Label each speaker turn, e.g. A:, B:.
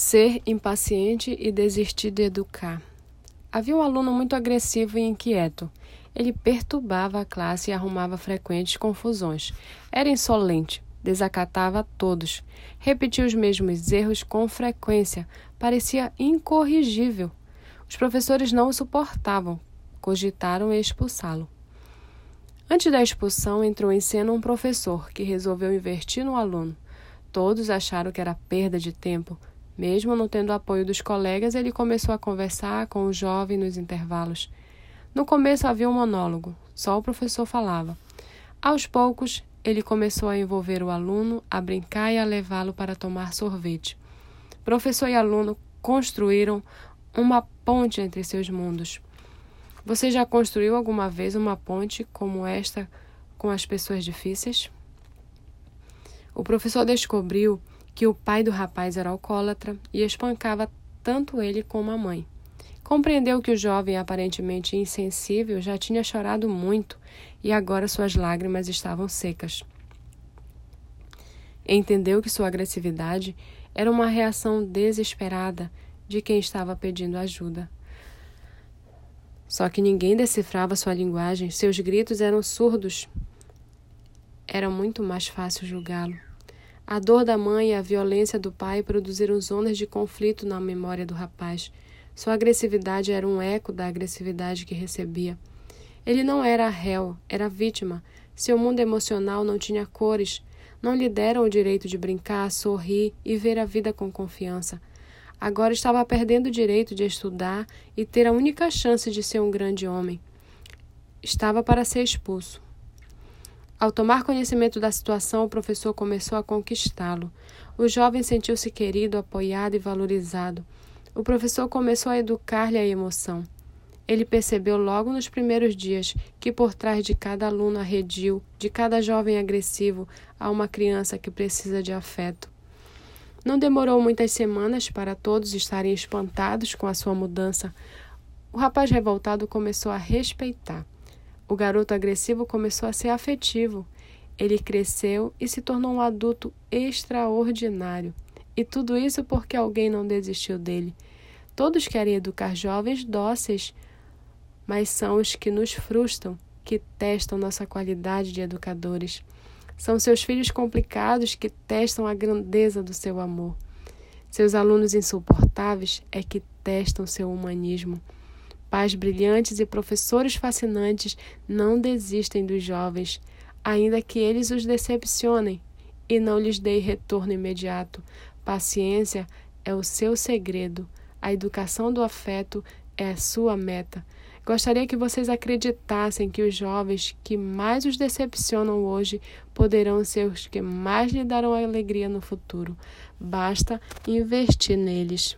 A: Ser impaciente e desistir de educar. Havia um aluno muito agressivo e inquieto. Ele perturbava a classe e arrumava frequentes confusões. Era insolente, desacatava todos, repetia os mesmos erros com frequência, parecia incorrigível. Os professores não o suportavam, cogitaram expulsá-lo. Antes da expulsão, entrou em cena um professor que resolveu investir no aluno. Todos acharam que era perda de tempo, mesmo não tendo apoio dos colegas, ele começou a conversar com o jovem nos intervalos. No começo havia um monólogo, só o professor falava. Aos poucos, ele começou a envolver o aluno, a brincar e a levá-lo para tomar sorvete. Professor e aluno construíram uma ponte entre seus mundos. Você já construiu alguma vez uma ponte como esta com as pessoas difíceis? O professor descobriu que o pai do rapaz era alcoólatra e espancava tanto ele como a mãe. Compreendeu que o jovem, aparentemente insensível, já tinha chorado muito e agora suas lágrimas estavam secas. Entendeu que sua agressividade era uma reação desesperada de quem estava pedindo ajuda. Só que ninguém decifrava sua linguagem, seus gritos eram surdos. Era muito mais fácil julgá-lo. A dor da mãe e a violência do pai produziram zonas de conflito na memória do rapaz. Sua agressividade era um eco da agressividade que recebia. Ele não era réu, era vítima. Seu mundo emocional não tinha cores. Não lhe deram o direito de brincar, sorrir e ver a vida com confiança. Agora estava perdendo o direito de estudar e ter a única chance de ser um grande homem. Estava para ser expulso. Ao tomar conhecimento da situação, o professor começou a conquistá-lo. O jovem sentiu-se querido, apoiado e valorizado. O professor começou a educar-lhe a emoção. Ele percebeu logo nos primeiros dias que por trás de cada aluno arredio, de cada jovem agressivo, há uma criança que precisa de afeto. Não demorou muitas semanas para todos estarem espantados com a sua mudança. O rapaz revoltado começou a respeitar. O garoto agressivo começou a ser afetivo. Ele cresceu e se tornou um adulto extraordinário. E tudo isso porque alguém não desistiu dele. Todos querem educar jovens dóceis, mas são os que nos frustram, que testam nossa qualidade de educadores. São seus filhos complicados que testam a grandeza do seu amor. Seus alunos insuportáveis é que testam seu humanismo. Pais brilhantes e professores fascinantes não desistem dos jovens, ainda que eles os decepcionem e não lhes deem retorno imediato. Paciência é o seu segredo. A educação do afeto é a sua meta. Gostaria que vocês acreditassem que os jovens que mais os decepcionam hoje poderão ser os que mais lhe darão alegria no futuro. Basta investir neles.